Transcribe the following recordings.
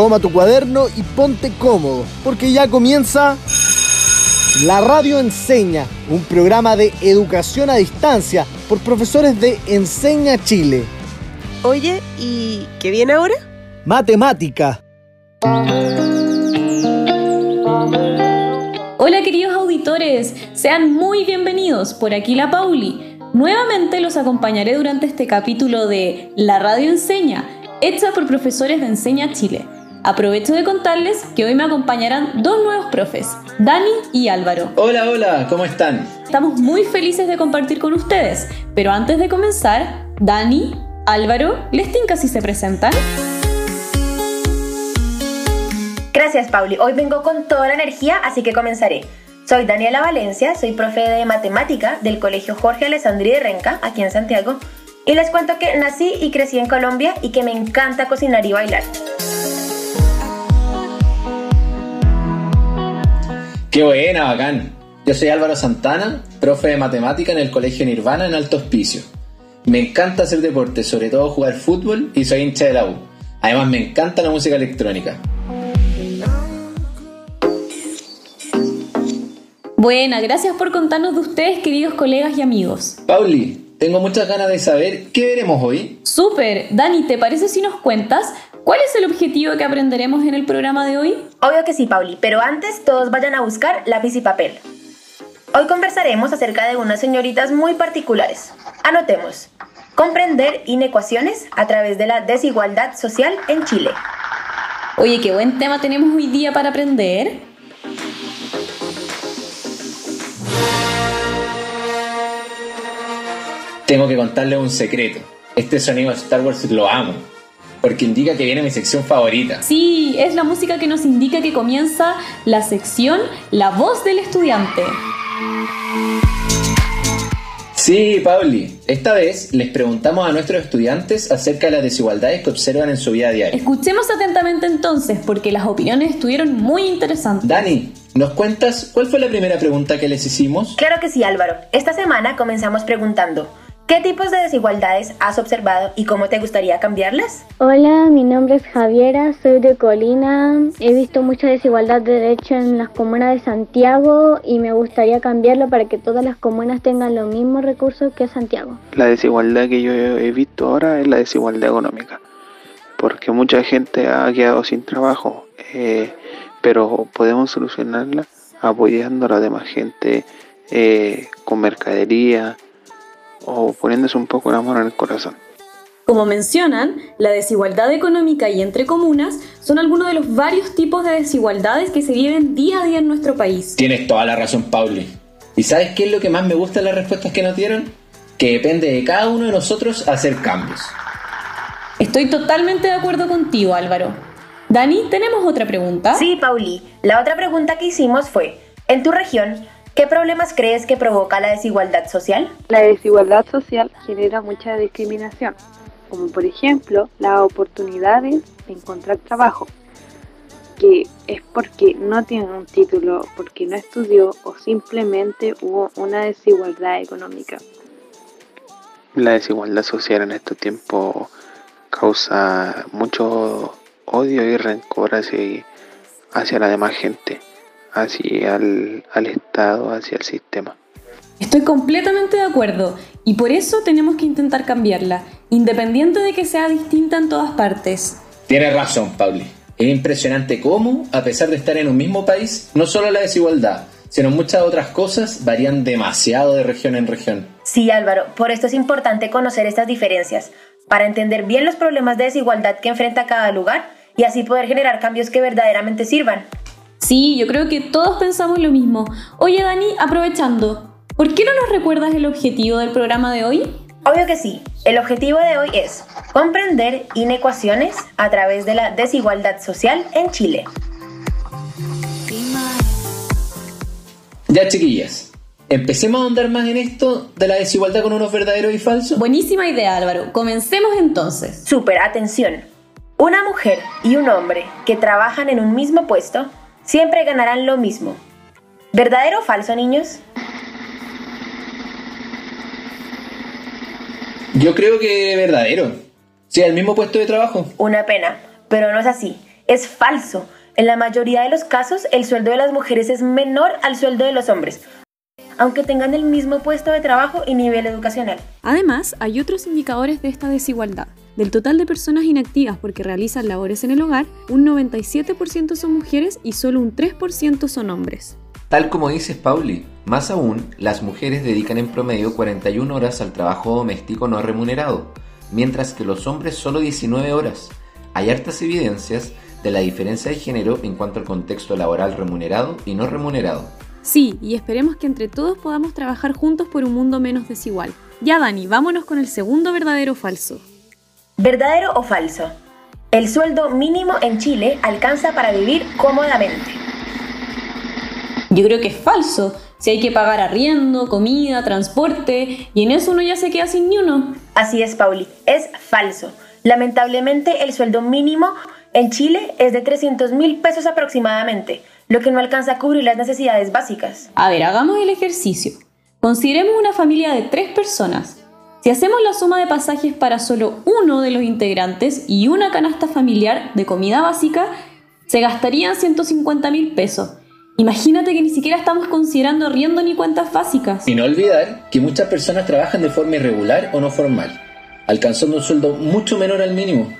toma tu cuaderno y ponte cómodo, porque ya comienza La Radio Enseña, un programa de educación a distancia por profesores de Enseña Chile. Oye, ¿y qué viene ahora? Matemática. Hola queridos auditores, sean muy bienvenidos por aquí la Pauli. Nuevamente los acompañaré durante este capítulo de La Radio Enseña, hecha por profesores de Enseña Chile. Aprovecho de contarles que hoy me acompañarán dos nuevos profes, Dani y Álvaro. Hola, hola, ¿cómo están? Estamos muy felices de compartir con ustedes, pero antes de comenzar, Dani, Álvaro, ¿les tinca si se presentan? Gracias, Pauli. Hoy vengo con toda la energía, así que comenzaré. Soy Daniela Valencia, soy profe de matemática del Colegio Jorge Alessandri de Renca, aquí en Santiago, y les cuento que nací y crecí en Colombia y que me encanta cocinar y bailar. Qué buena, bacán. Yo soy Álvaro Santana, profe de matemática en el Colegio Nirvana en Alto Hospicio. Me encanta hacer deporte, sobre todo jugar fútbol y soy hincha de la U. Además me encanta la música electrónica. Buena, gracias por contarnos de ustedes, queridos colegas y amigos. Pauli, tengo muchas ganas de saber qué veremos hoy. Súper, Dani, ¿te parece si nos cuentas cuál es el objetivo que aprenderemos en el programa de hoy? Obvio que sí, Pauli, pero antes todos vayan a buscar lápiz y papel. Hoy conversaremos acerca de unas señoritas muy particulares. Anotemos. Comprender inecuaciones a través de la desigualdad social en Chile. Oye, qué buen tema tenemos hoy día para aprender. Tengo que contarles un secreto. Este sonido de Star Wars lo amo, porque indica que viene mi sección favorita. Sí, es la música que nos indica que comienza la sección La voz del estudiante. Sí, Pauli. Esta vez les preguntamos a nuestros estudiantes acerca de las desigualdades que observan en su vida diaria. Escuchemos atentamente entonces, porque las opiniones estuvieron muy interesantes. Dani, ¿nos cuentas cuál fue la primera pregunta que les hicimos? Claro que sí, Álvaro. Esta semana comenzamos preguntando, ¿Qué tipos de desigualdades has observado y cómo te gustaría cambiarlas? Hola, mi nombre es Javiera, soy de Colina. He visto mucha desigualdad de derecho en las comunas de Santiago y me gustaría cambiarlo para que todas las comunas tengan los mismos recursos que Santiago. La desigualdad que yo he visto ahora es la desigualdad económica, porque mucha gente ha quedado sin trabajo, eh, pero podemos solucionarla apoyando a la demás gente eh, con mercadería o poniéndose un poco la mano en el corazón. Como mencionan, la desigualdad económica y entre comunas son algunos de los varios tipos de desigualdades que se viven día a día en nuestro país. Tienes toda la razón, Pauli. ¿Y sabes qué es lo que más me gusta de las respuestas que nos dieron? Que depende de cada uno de nosotros hacer cambios. Estoy totalmente de acuerdo contigo, Álvaro. Dani, ¿tenemos otra pregunta? Sí, Pauli. La otra pregunta que hicimos fue, en tu región, ¿Qué problemas crees que provoca la desigualdad social? La desigualdad social genera mucha discriminación, como por ejemplo las oportunidades de encontrar trabajo, que es porque no tiene un título, porque no estudió o simplemente hubo una desigualdad económica. La desigualdad social en estos tiempos causa mucho odio y rencor hacia, hacia la demás gente hacia el, al Estado, hacia el sistema. Estoy completamente de acuerdo y por eso tenemos que intentar cambiarla, independiente de que sea distinta en todas partes. Tienes razón, Pauli. Es impresionante cómo, a pesar de estar en un mismo país, no solo la desigualdad, sino muchas otras cosas varían demasiado de región en región. Sí, Álvaro, por esto es importante conocer estas diferencias, para entender bien los problemas de desigualdad que enfrenta cada lugar y así poder generar cambios que verdaderamente sirvan. Sí, yo creo que todos pensamos lo mismo. Oye, Dani, aprovechando, ¿por qué no nos recuerdas el objetivo del programa de hoy? Obvio que sí. El objetivo de hoy es comprender inecuaciones a través de la desigualdad social en Chile. Ya, chiquillas, empecemos a ahondar más en esto de la desigualdad con unos verdaderos y falsos. Buenísima idea, Álvaro. Comencemos entonces. Súper, atención. Una mujer y un hombre que trabajan en un mismo puesto siempre ganarán lo mismo. ¿Verdadero o falso, niños? Yo creo que verdadero. Sí, el mismo puesto de trabajo. Una pena, pero no es así. Es falso. En la mayoría de los casos, el sueldo de las mujeres es menor al sueldo de los hombres, aunque tengan el mismo puesto de trabajo y nivel educacional. Además, hay otros indicadores de esta desigualdad. Del total de personas inactivas porque realizan labores en el hogar, un 97% son mujeres y solo un 3% son hombres. Tal como dices, Pauli, más aún, las mujeres dedican en promedio 41 horas al trabajo doméstico no remunerado, mientras que los hombres solo 19 horas. Hay hartas evidencias de la diferencia de género en cuanto al contexto laboral remunerado y no remunerado. Sí, y esperemos que entre todos podamos trabajar juntos por un mundo menos desigual. Ya, Dani, vámonos con el segundo verdadero falso. ¿Verdadero o falso? El sueldo mínimo en Chile alcanza para vivir cómodamente. Yo creo que es falso. Si hay que pagar arriendo, comida, transporte, y en eso uno ya se queda sin ni uno. Así es, Pauli, es falso. Lamentablemente, el sueldo mínimo en Chile es de 300 mil pesos aproximadamente, lo que no alcanza a cubrir las necesidades básicas. A ver, hagamos el ejercicio. Consideremos una familia de tres personas. Si hacemos la suma de pasajes para solo uno de los integrantes y una canasta familiar de comida básica, se gastarían 150 mil pesos. Imagínate que ni siquiera estamos considerando riendo ni cuentas básicas. Y no olvidar que muchas personas trabajan de forma irregular o no formal, alcanzando un sueldo mucho menor al mínimo.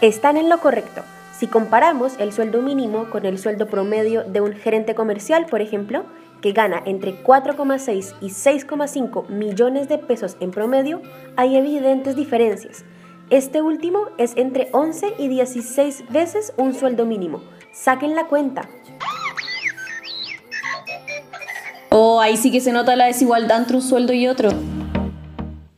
Están en lo correcto. Si comparamos el sueldo mínimo con el sueldo promedio de un gerente comercial, por ejemplo, que gana entre 4,6 y 6,5 millones de pesos en promedio, hay evidentes diferencias. Este último es entre 11 y 16 veces un sueldo mínimo. Saquen la cuenta. Oh, ahí sí que se nota la desigualdad entre un sueldo y otro.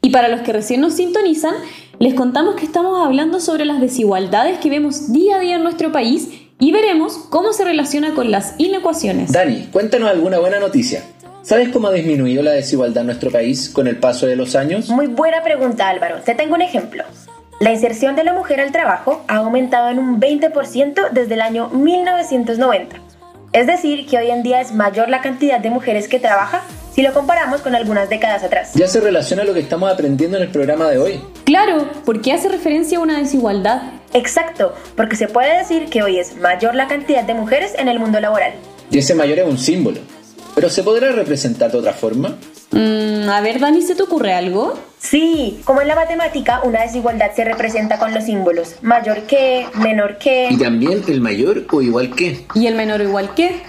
Y para los que recién nos sintonizan, les contamos que estamos hablando sobre las desigualdades que vemos día a día en nuestro país y veremos cómo se relaciona con las inecuaciones. Dani, cuéntanos alguna buena noticia. ¿Sabes cómo ha disminuido la desigualdad en nuestro país con el paso de los años? Muy buena pregunta Álvaro, te tengo un ejemplo. La inserción de la mujer al trabajo ha aumentado en un 20% desde el año 1990. Es decir, que hoy en día es mayor la cantidad de mujeres que trabaja si lo comparamos con algunas décadas atrás. Ya se relaciona a lo que estamos aprendiendo en el programa de hoy. Claro, porque hace referencia a una desigualdad. Exacto, porque se puede decir que hoy es mayor la cantidad de mujeres en el mundo laboral. Y ese mayor es un símbolo. ¿Pero se podrá representar de otra forma? Mm, a ver, Dani, ¿se te ocurre algo? Sí, como en la matemática, una desigualdad se representa con los símbolos mayor que, menor que. Y también el mayor o igual que. ¿Y el menor o igual que?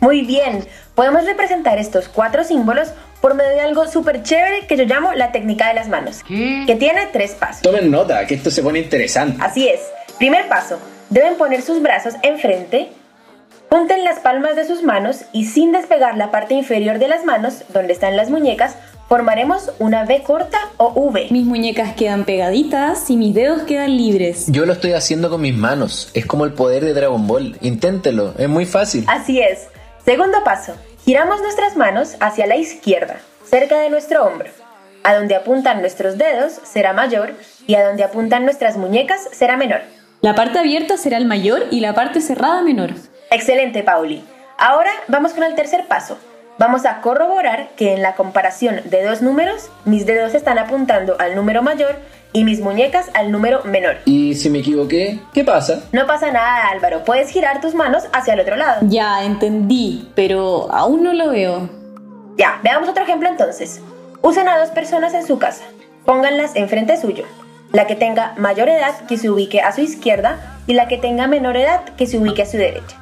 Muy bien, podemos representar estos cuatro símbolos por medio de algo súper chévere que yo llamo la técnica de las manos, que tiene tres pasos. Tomen nota, que esto se pone interesante. Así es. Primer paso, deben poner sus brazos enfrente, junten las palmas de sus manos y sin despegar la parte inferior de las manos, donde están las muñecas, formaremos una V corta o V. Mis muñecas quedan pegaditas y mis dedos quedan libres. Yo lo estoy haciendo con mis manos. Es como el poder de Dragon Ball. Inténtelo, es muy fácil. Así es. Segundo paso, giramos nuestras manos hacia la izquierda, cerca de nuestro hombro. A donde apuntan nuestros dedos será mayor y a donde apuntan nuestras muñecas será menor. La parte abierta será el mayor y la parte cerrada menor. Excelente, Pauli. Ahora vamos con el tercer paso. Vamos a corroborar que en la comparación de dos números, mis dedos están apuntando al número mayor y mis muñecas al número menor. ¿Y si me equivoqué? ¿Qué pasa? No pasa nada, Álvaro. Puedes girar tus manos hacia el otro lado. Ya, entendí, pero aún no lo veo. Ya, veamos otro ejemplo entonces. Usen a dos personas en su casa. Pónganlas enfrente suyo. La que tenga mayor edad que se ubique a su izquierda y la que tenga menor edad que se ubique a su derecha.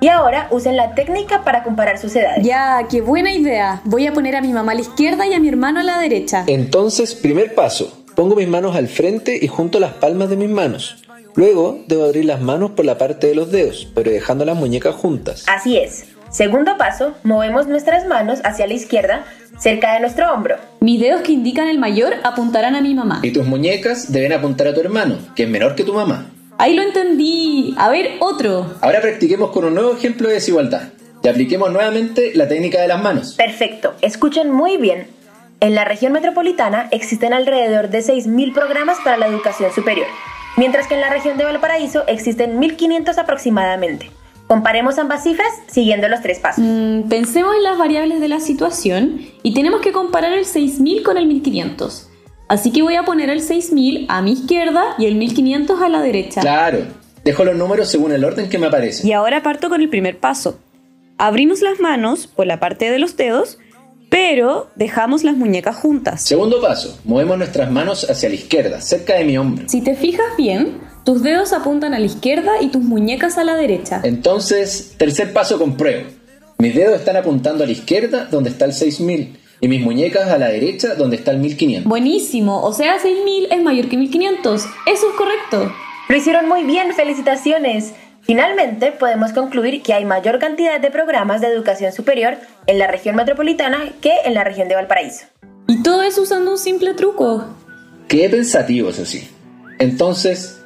Y ahora usen la técnica para comparar sus edades. Ya, qué buena idea. Voy a poner a mi mamá a la izquierda y a mi hermano a la derecha. Entonces, primer paso. Pongo mis manos al frente y junto las palmas de mis manos. Luego debo abrir las manos por la parte de los dedos, pero dejando las muñecas juntas. Así es. Segundo paso, movemos nuestras manos hacia la izquierda, cerca de nuestro hombro. Mis dedos que indican el mayor apuntarán a mi mamá. Y tus muñecas deben apuntar a tu hermano, que es menor que tu mamá. Ahí lo entendí. A ver, otro. Ahora practiquemos con un nuevo ejemplo de desigualdad. Y apliquemos nuevamente la técnica de las manos. Perfecto. Escuchen muy bien. En la región metropolitana existen alrededor de 6.000 programas para la educación superior, mientras que en la región de Valparaíso existen 1.500 aproximadamente. Comparemos ambas cifras siguiendo los tres pasos. Mm, pensemos en las variables de la situación y tenemos que comparar el 6.000 con el 1.500. Así que voy a poner el 6.000 a mi izquierda y el 1.500 a la derecha. Claro. Dejo los números según el orden que me aparece. Y ahora parto con el primer paso. Abrimos las manos por la parte de los dedos, pero dejamos las muñecas juntas. Segundo paso, movemos nuestras manos hacia la izquierda, cerca de mi hombro. Si te fijas bien, tus dedos apuntan a la izquierda y tus muñecas a la derecha. Entonces, tercer paso compruebo. Mis dedos están apuntando a la izquierda, donde está el 6000, y mis muñecas a la derecha, donde está el 1500. Buenísimo, o sea, 6000 es mayor que 1500. Eso es correcto. Lo hicieron muy bien, felicitaciones. Finalmente, podemos concluir que hay mayor cantidad de programas de educación superior en la región metropolitana que en la región de Valparaíso. Y todo eso usando un simple truco. Qué pensativo, eso sí. Entonces,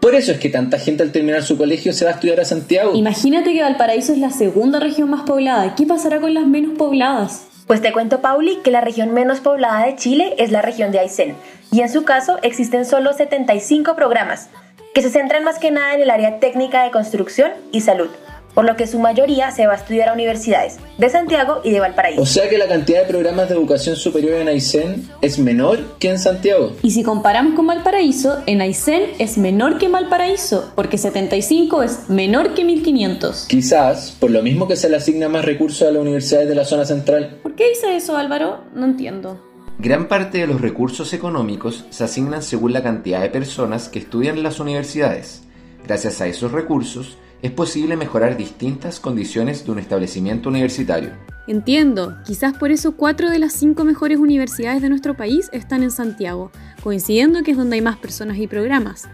por eso es que tanta gente al terminar su colegio se va a estudiar a Santiago. Imagínate que Valparaíso es la segunda región más poblada. ¿Qué pasará con las menos pobladas? Pues te cuento, Pauli, que la región menos poblada de Chile es la región de Aysén, y en su caso existen solo 75 programas, que se centran más que nada en el área técnica de construcción y salud, por lo que su mayoría se va a estudiar a universidades de Santiago y de Valparaíso. O sea que la cantidad de programas de educación superior en Aysén es menor que en Santiago. Y si comparamos con Valparaíso, en Aysén es menor que Valparaíso, porque 75 es menor que 1500. Quizás por lo mismo que se le asigna más recursos a las universidades de la zona central. ¿Por qué dice eso, Álvaro? No entiendo. Gran parte de los recursos económicos se asignan según la cantidad de personas que estudian en las universidades. Gracias a esos recursos es posible mejorar distintas condiciones de un establecimiento universitario. Entiendo, quizás por eso cuatro de las cinco mejores universidades de nuestro país están en Santiago, coincidiendo que es donde hay más personas y programas.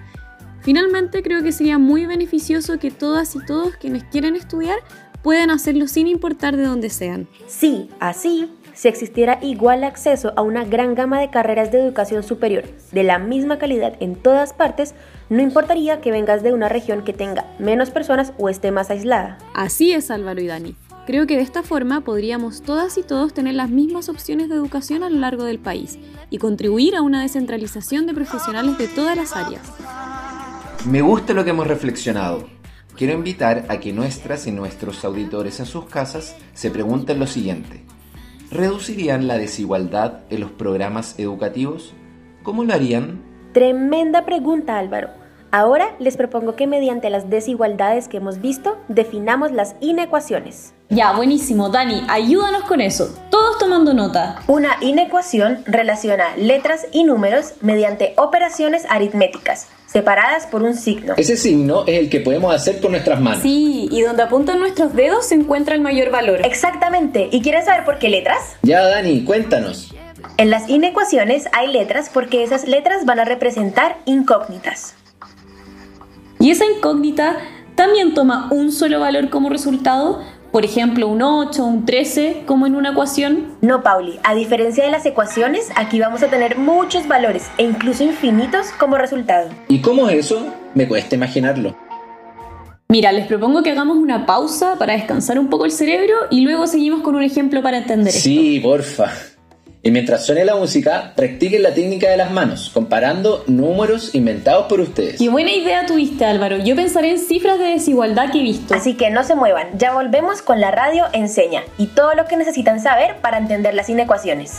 Finalmente, creo que sería muy beneficioso que todas y todos quienes quieren estudiar puedan hacerlo sin importar de dónde sean. Sí, así si existiera igual acceso a una gran gama de carreras de educación superior de la misma calidad en todas partes, no importaría que vengas de una región que tenga menos personas o esté más aislada. Así es, Álvaro y Dani. Creo que de esta forma podríamos todas y todos tener las mismas opciones de educación a lo largo del país y contribuir a una descentralización de profesionales de todas las áreas. Me gusta lo que hemos reflexionado. Quiero invitar a que nuestras y nuestros auditores en sus casas se pregunten lo siguiente. ¿Reducirían la desigualdad en los programas educativos? ¿Cómo lo harían? Tremenda pregunta, Álvaro. Ahora les propongo que mediante las desigualdades que hemos visto, definamos las inecuaciones. Ya, buenísimo. Dani, ayúdanos con eso. Tomando nota. Una inecuación relaciona letras y números mediante operaciones aritméticas, separadas por un signo. Ese signo es el que podemos hacer con nuestras manos. Sí, y donde apuntan nuestros dedos se encuentra el mayor valor. Exactamente. ¿Y quieres saber por qué letras? Ya, Dani, cuéntanos. En las inecuaciones hay letras porque esas letras van a representar incógnitas. Y esa incógnita también toma un solo valor como resultado, por ejemplo, un 8, un 13, como en una ecuación. No, Pauli, a diferencia de las ecuaciones, aquí vamos a tener muchos valores e incluso infinitos como resultado. ¿Y cómo es eso? Me cuesta imaginarlo. Mira, les propongo que hagamos una pausa para descansar un poco el cerebro y luego seguimos con un ejemplo para entender Sí, porfa. Y mientras suene la música, practiquen la técnica de las manos, comparando números inventados por ustedes. Qué buena idea tuviste, Álvaro. Yo pensaré en cifras de desigualdad que he visto. Así que no se muevan, ya volvemos con la radio Enseña y todo lo que necesitan saber para entender las inecuaciones.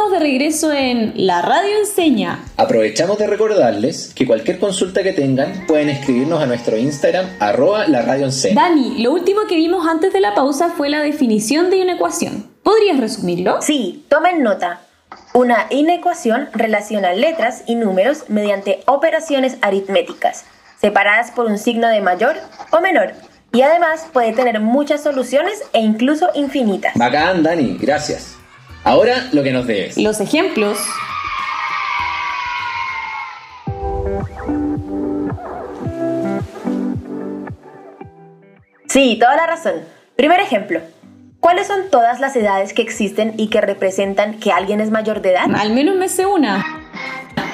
regreso en La Radio Enseña. Aprovechamos de recordarles que cualquier consulta que tengan pueden escribirnos a nuestro Instagram arroba la radio enseña. Dani, lo último que vimos antes de la pausa fue la definición de una ecuación. ¿Podrías resumirlo? Sí, tomen nota. Una inecuación relaciona letras y números mediante operaciones aritméticas, separadas por un signo de mayor o menor, y además puede tener muchas soluciones e incluso infinitas. Bacán, Dani, gracias. Ahora lo que nos debes. Los ejemplos. Sí, toda la razón. Primer ejemplo. ¿Cuáles son todas las edades que existen y que representan que alguien es mayor de edad? Al menos me sé una.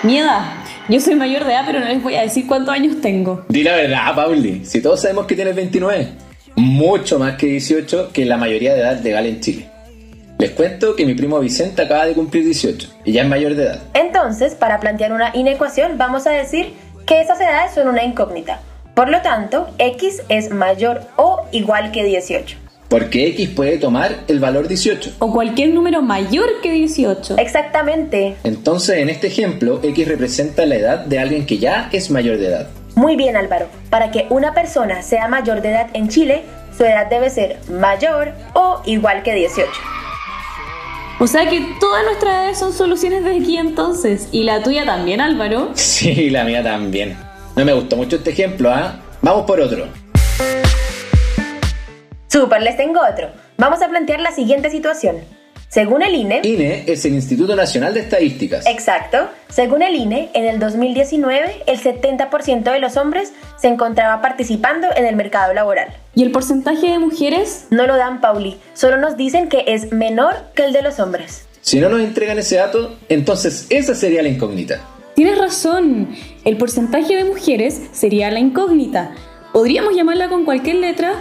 Mi edad. Yo soy mayor de edad, pero no les voy a decir cuántos años tengo. Di la verdad, Pauli. Si todos sabemos que tienes 29, mucho más que 18 que la mayoría de edad legal en Chile. Les cuento que mi primo Vicente acaba de cumplir 18 y ya es mayor de edad. Entonces, para plantear una inecuación, vamos a decir que esas edades son una incógnita. Por lo tanto, x es mayor o igual que 18. Porque x puede tomar el valor 18. O cualquier número mayor que 18. Exactamente. Entonces, en este ejemplo, x representa la edad de alguien que ya es mayor de edad. Muy bien, Álvaro. Para que una persona sea mayor de edad en Chile, su edad debe ser mayor o igual que 18. O sea que todas nuestras edades son soluciones de aquí entonces. ¿Y la tuya también, Álvaro? Sí, la mía también. No me gustó mucho este ejemplo, ¿ah? Vamos por otro. Super, les tengo otro. Vamos a plantear la siguiente situación. Según el INE... INE es el Instituto Nacional de Estadísticas. Exacto. Según el INE, en el 2019 el 70% de los hombres se encontraba participando en el mercado laboral. ¿Y el porcentaje de mujeres? No lo dan, Pauli. Solo nos dicen que es menor que el de los hombres. Si no nos entregan ese dato, entonces esa sería la incógnita. Tienes razón. El porcentaje de mujeres sería la incógnita. Podríamos llamarla con cualquier letra,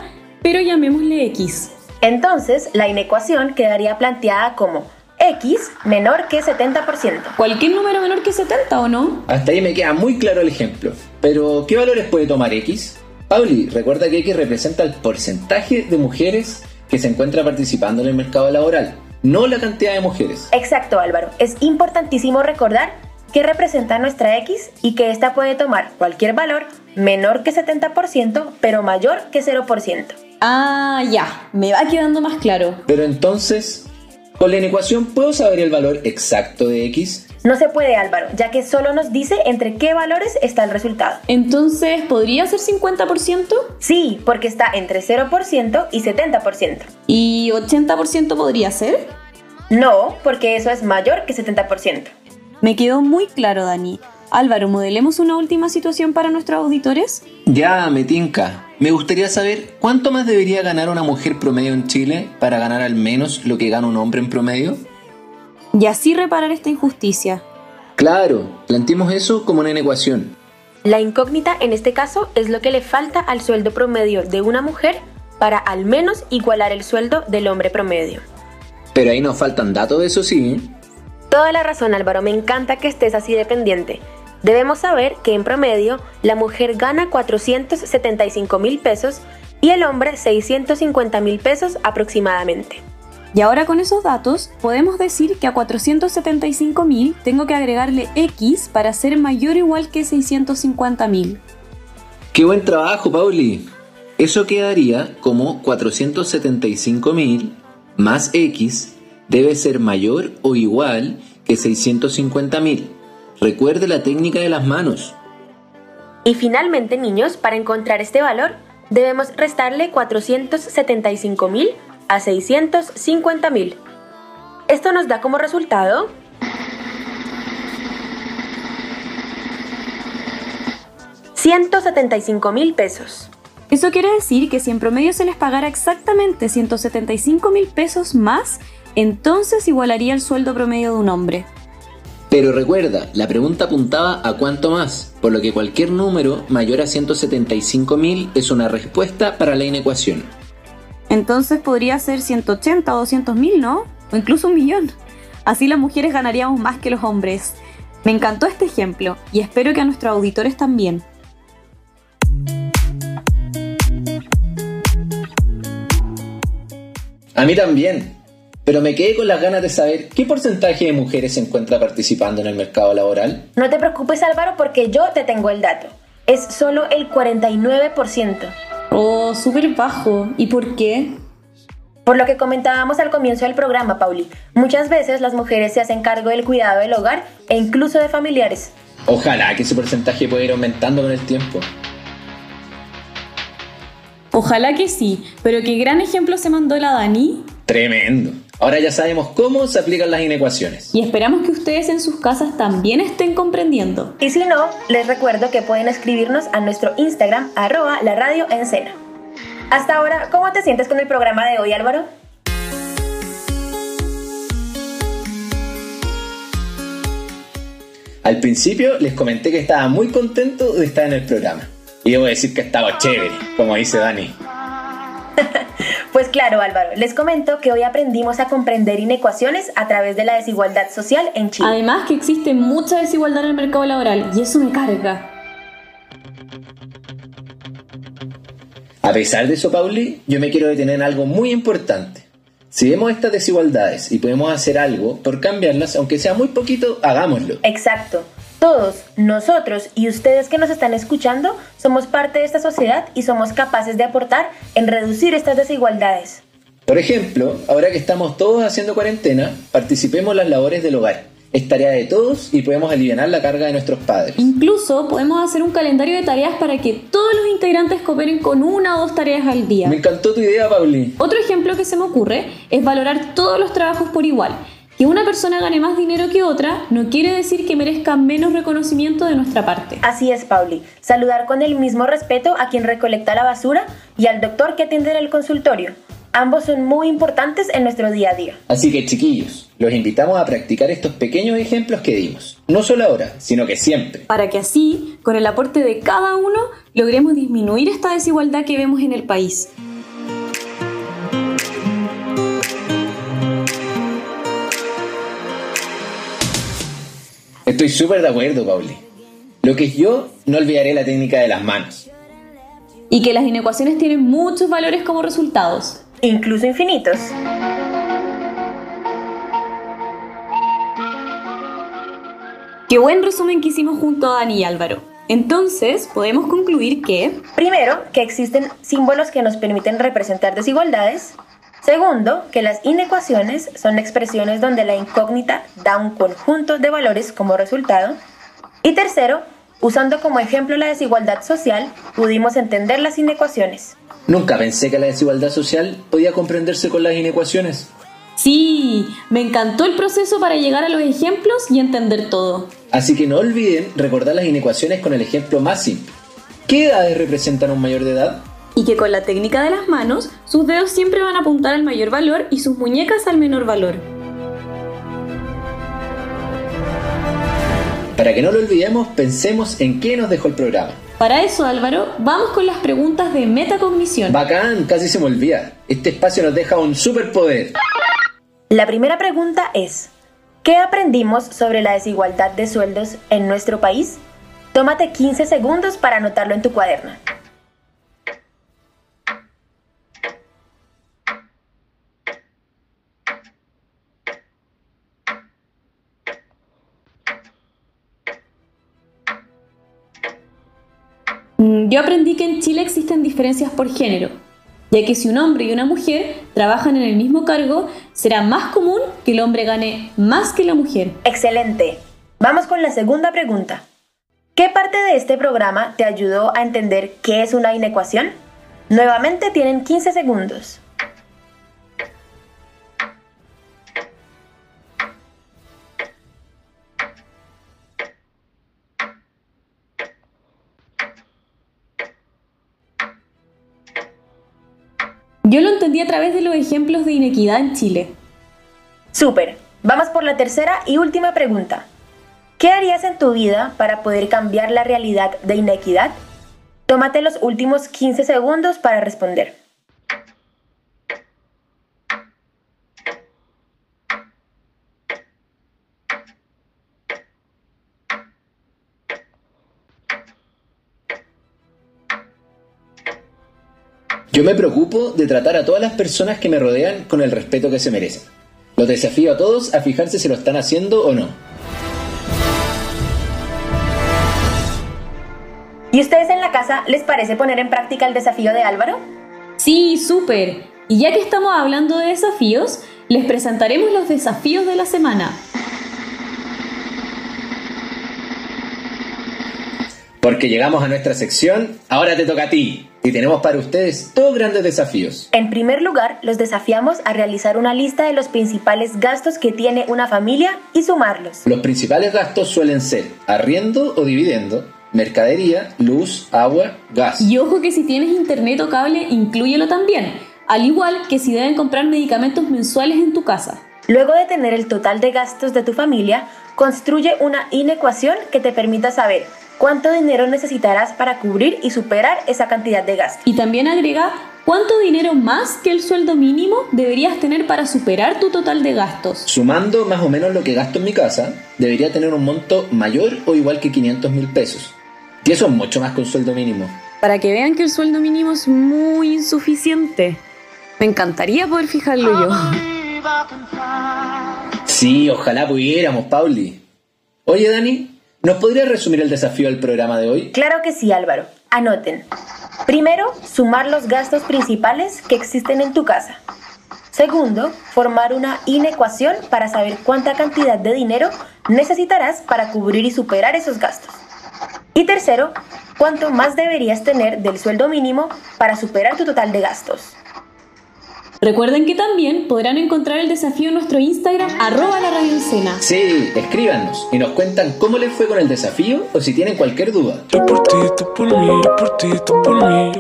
pero llamémosle X. Entonces, la inecuación quedaría planteada como x menor que 70%. ¿Cualquier número menor que 70 o no? Hasta ahí me queda muy claro el ejemplo. Pero, ¿qué valores puede tomar x? Pauli, recuerda que x representa el porcentaje de mujeres que se encuentra participando en el mercado laboral, no la cantidad de mujeres. Exacto, Álvaro. Es importantísimo recordar que representa nuestra x y que ésta puede tomar cualquier valor menor que 70%, pero mayor que 0%. Ah, ya, me va quedando más claro. Pero entonces, ¿con la inecuación puedo saber el valor exacto de x? No se puede, Álvaro, ya que solo nos dice entre qué valores está el resultado. Entonces, ¿podría ser 50%? Sí, porque está entre 0% y 70%. ¿Y 80% podría ser? No, porque eso es mayor que 70%. Me quedó muy claro, Dani. Álvaro, ¿modelemos una última situación para nuestros auditores? Ya, me tinca. Me gustaría saber cuánto más debería ganar una mujer promedio en Chile para ganar al menos lo que gana un hombre en promedio. Y así reparar esta injusticia. Claro, planteemos eso como una ecuación. La incógnita en este caso es lo que le falta al sueldo promedio de una mujer para al menos igualar el sueldo del hombre promedio. Pero ahí nos faltan datos, eso sí. Toda la razón Álvaro, me encanta que estés así dependiente. Debemos saber que en promedio la mujer gana 475 mil pesos y el hombre 650 mil pesos aproximadamente. Y ahora con esos datos podemos decir que a 475.000 tengo que agregarle X para ser mayor o igual que 650.000. ¡Qué buen trabajo, Pauli! Eso quedaría como 475.000 más X debe ser mayor o igual que 650.000. Recuerde la técnica de las manos. Y finalmente, niños, para encontrar este valor, debemos restarle 475.000 a 650.000. Esto nos da como resultado $175,000 mil pesos. Eso quiere decir que si en promedio se les pagara exactamente 175 mil pesos más, entonces igualaría el sueldo promedio de un hombre. Pero recuerda, la pregunta apuntaba a cuánto más, por lo que cualquier número mayor a 175.000 es una respuesta para la inecuación. Entonces podría ser 180 o 200 mil, ¿no? O incluso un millón. Así las mujeres ganaríamos más que los hombres. Me encantó este ejemplo y espero que a nuestros auditores también. A mí también, pero me quedé con las ganas de saber qué porcentaje de mujeres se encuentra participando en el mercado laboral. No te preocupes Álvaro porque yo te tengo el dato. Es solo el 49%. Oh, súper bajo. ¿Y por qué? Por lo que comentábamos al comienzo del programa, Pauli, muchas veces las mujeres se hacen cargo del cuidado del hogar e incluso de familiares. Ojalá que ese porcentaje pueda ir aumentando con el tiempo. Ojalá que sí, pero qué gran ejemplo se mandó la Dani. Tremendo. Ahora ya sabemos cómo se aplican las inecuaciones. Y esperamos que ustedes en sus casas también estén comprendiendo. Y si no, les recuerdo que pueden escribirnos a nuestro Instagram, arroba la radio en cena. Hasta ahora, ¿cómo te sientes con el programa de hoy, Álvaro? Al principio les comenté que estaba muy contento de estar en el programa. Y debo decir que estaba chévere, como dice Dani. Pues claro, Álvaro, les comento que hoy aprendimos a comprender inecuaciones a través de la desigualdad social en Chile. Además que existe mucha desigualdad en el mercado laboral y eso me carga. A pesar de eso, Pauli, yo me quiero detener en algo muy importante. Si vemos estas desigualdades y podemos hacer algo por cambiarlas, aunque sea muy poquito, hagámoslo. Exacto. Todos, nosotros y ustedes que nos están escuchando, somos parte de esta sociedad y somos capaces de aportar en reducir estas desigualdades. Por ejemplo, ahora que estamos todos haciendo cuarentena, participemos en las labores del hogar. Es tarea de todos y podemos aliviar la carga de nuestros padres. Incluso podemos hacer un calendario de tareas para que todos los integrantes cooperen con una o dos tareas al día. Me encantó tu idea, Pauli. Otro ejemplo que se me ocurre es valorar todos los trabajos por igual. Que una persona gane más dinero que otra no quiere decir que merezca menos reconocimiento de nuestra parte. Así es, Pauli. Saludar con el mismo respeto a quien recolecta la basura y al doctor que atiende en el consultorio. Ambos son muy importantes en nuestro día a día. Así que chiquillos, los invitamos a practicar estos pequeños ejemplos que dimos. No solo ahora, sino que siempre. Para que así, con el aporte de cada uno, logremos disminuir esta desigualdad que vemos en el país. Estoy súper de acuerdo, Pauli. Lo que es yo, no olvidaré la técnica de las manos. Y que las inecuaciones tienen muchos valores como resultados. Incluso infinitos. Qué buen resumen que hicimos junto a Dani y Álvaro. Entonces, podemos concluir que... Primero, que existen símbolos que nos permiten representar desigualdades. Segundo, que las inecuaciones son expresiones donde la incógnita da un conjunto de valores como resultado. Y tercero, usando como ejemplo la desigualdad social, pudimos entender las inecuaciones. Nunca pensé que la desigualdad social podía comprenderse con las inecuaciones. Sí, me encantó el proceso para llegar a los ejemplos y entender todo. Así que no olviden recordar las inecuaciones con el ejemplo más simple. ¿Qué edades representan un mayor de edad? Y que con la técnica de las manos, sus dedos siempre van a apuntar al mayor valor y sus muñecas al menor valor. Para que no lo olvidemos, pensemos en qué nos dejó el programa. Para eso, Álvaro, vamos con las preguntas de metacognición. Bacán, casi se me olvida. Este espacio nos deja un superpoder. La primera pregunta es, ¿qué aprendimos sobre la desigualdad de sueldos en nuestro país? Tómate 15 segundos para anotarlo en tu cuaderno. Yo aprendí que en Chile existen diferencias por género, ya que si un hombre y una mujer trabajan en el mismo cargo, será más común que el hombre gane más que la mujer. Excelente. Vamos con la segunda pregunta. ¿Qué parte de este programa te ayudó a entender qué es una inecuación? Nuevamente tienen 15 segundos. Yo lo entendí a través de los ejemplos de inequidad en Chile. Súper. Vamos por la tercera y última pregunta. ¿Qué harías en tu vida para poder cambiar la realidad de inequidad? Tómate los últimos 15 segundos para responder. Yo me preocupo de tratar a todas las personas que me rodean con el respeto que se merecen. Los desafío a todos a fijarse si lo están haciendo o no. ¿Y ustedes en la casa les parece poner en práctica el desafío de Álvaro? Sí, súper. Y ya que estamos hablando de desafíos, les presentaremos los desafíos de la semana. Porque llegamos a nuestra sección, ahora te toca a ti. Y tenemos para ustedes dos grandes desafíos. En primer lugar, los desafiamos a realizar una lista de los principales gastos que tiene una familia y sumarlos. Los principales gastos suelen ser arriendo o dividendo, mercadería, luz, agua, gas. Y ojo que si tienes internet o cable, inclúyelo también. Al igual que si deben comprar medicamentos mensuales en tu casa. Luego de tener el total de gastos de tu familia, construye una inecuación que te permita saber cuánto dinero necesitarás para cubrir y superar esa cantidad de gastos. Y también agrega cuánto dinero más que el sueldo mínimo deberías tener para superar tu total de gastos. Sumando más o menos lo que gasto en mi casa, debería tener un monto mayor o igual que 500 mil pesos. Y eso es mucho más que un sueldo mínimo. Para que vean que el sueldo mínimo es muy insuficiente. Me encantaría poder fijarlo yo. Sí, ojalá pudiéramos, Pauli. Oye, Dani, ¿nos podrías resumir el desafío del programa de hoy? Claro que sí, Álvaro. Anoten. Primero, sumar los gastos principales que existen en tu casa. Segundo, formar una inecuación para saber cuánta cantidad de dinero necesitarás para cubrir y superar esos gastos. Y tercero, cuánto más deberías tener del sueldo mínimo para superar tu total de gastos. Recuerden que también podrán encontrar el desafío en nuestro Instagram, arroba la radio Encena. Sí, escríbanos y nos cuentan cómo les fue con el desafío o si tienen cualquier duda.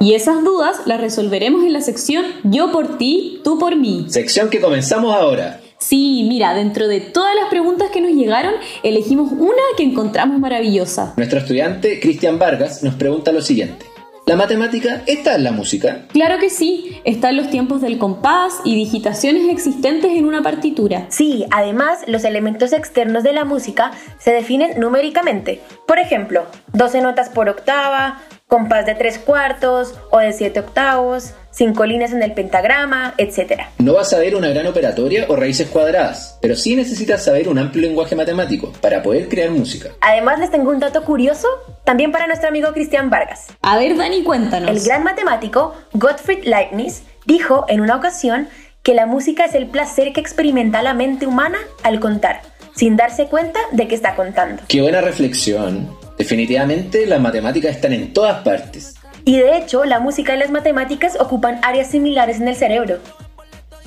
Y esas dudas las resolveremos en la sección Yo por ti, tú por mí. Sección que comenzamos ahora. Sí, mira, dentro de todas las preguntas que nos llegaron, elegimos una que encontramos maravillosa. Nuestro estudiante Cristian Vargas nos pregunta lo siguiente. ¿La matemática está en la música? Claro que sí, están los tiempos del compás y digitaciones existentes en una partitura. Sí, además los elementos externos de la música se definen numéricamente. Por ejemplo, 12 notas por octava, compás de 3 cuartos o de 7 octavos, 5 líneas en el pentagrama, etc. No vas a ver una gran operatoria o raíces cuadradas, pero sí necesitas saber un amplio lenguaje matemático para poder crear música. Además les tengo un dato curioso también para nuestro amigo Cristian Vargas. A ver, Dani, cuéntanos. El gran matemático Gottfried Leibniz dijo en una ocasión que la música es el placer que experimenta la mente humana al contar, sin darse cuenta de que está contando. Qué buena reflexión. Definitivamente las matemáticas están en todas partes. Y de hecho, la música y las matemáticas ocupan áreas similares en el cerebro.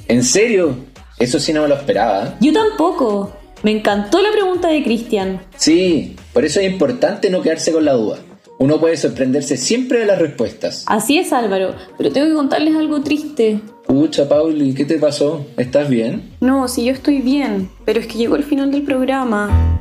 ¿En serio? Eso sí no me lo esperaba. Yo tampoco. Me encantó la pregunta de Cristian. Sí, por eso es importante no quedarse con la duda. Uno puede sorprenderse siempre de las respuestas. Así es, Álvaro, pero tengo que contarles algo triste. Pucha, Pauli, ¿qué te pasó? ¿Estás bien? No, si yo estoy bien, pero es que llegó el final del programa.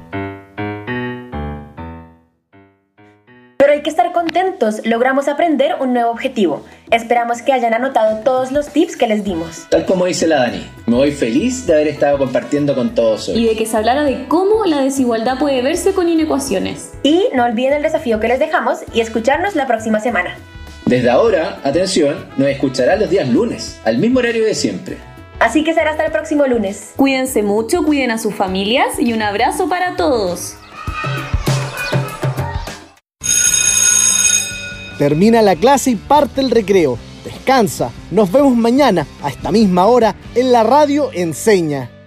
Hay que estar contentos, logramos aprender un nuevo objetivo. Esperamos que hayan anotado todos los tips que les dimos. Tal como dice la Dani, me voy feliz de haber estado compartiendo con todos hoy. Y de que se hablara de cómo la desigualdad puede verse con inecuaciones. Y no olviden el desafío que les dejamos y escucharnos la próxima semana. Desde ahora, atención, nos escuchará los días lunes, al mismo horario de siempre. Así que será hasta el próximo lunes. Cuídense mucho, cuiden a sus familias y un abrazo para todos. Termina la clase y parte el recreo. Descansa. Nos vemos mañana a esta misma hora en la radio Enseña.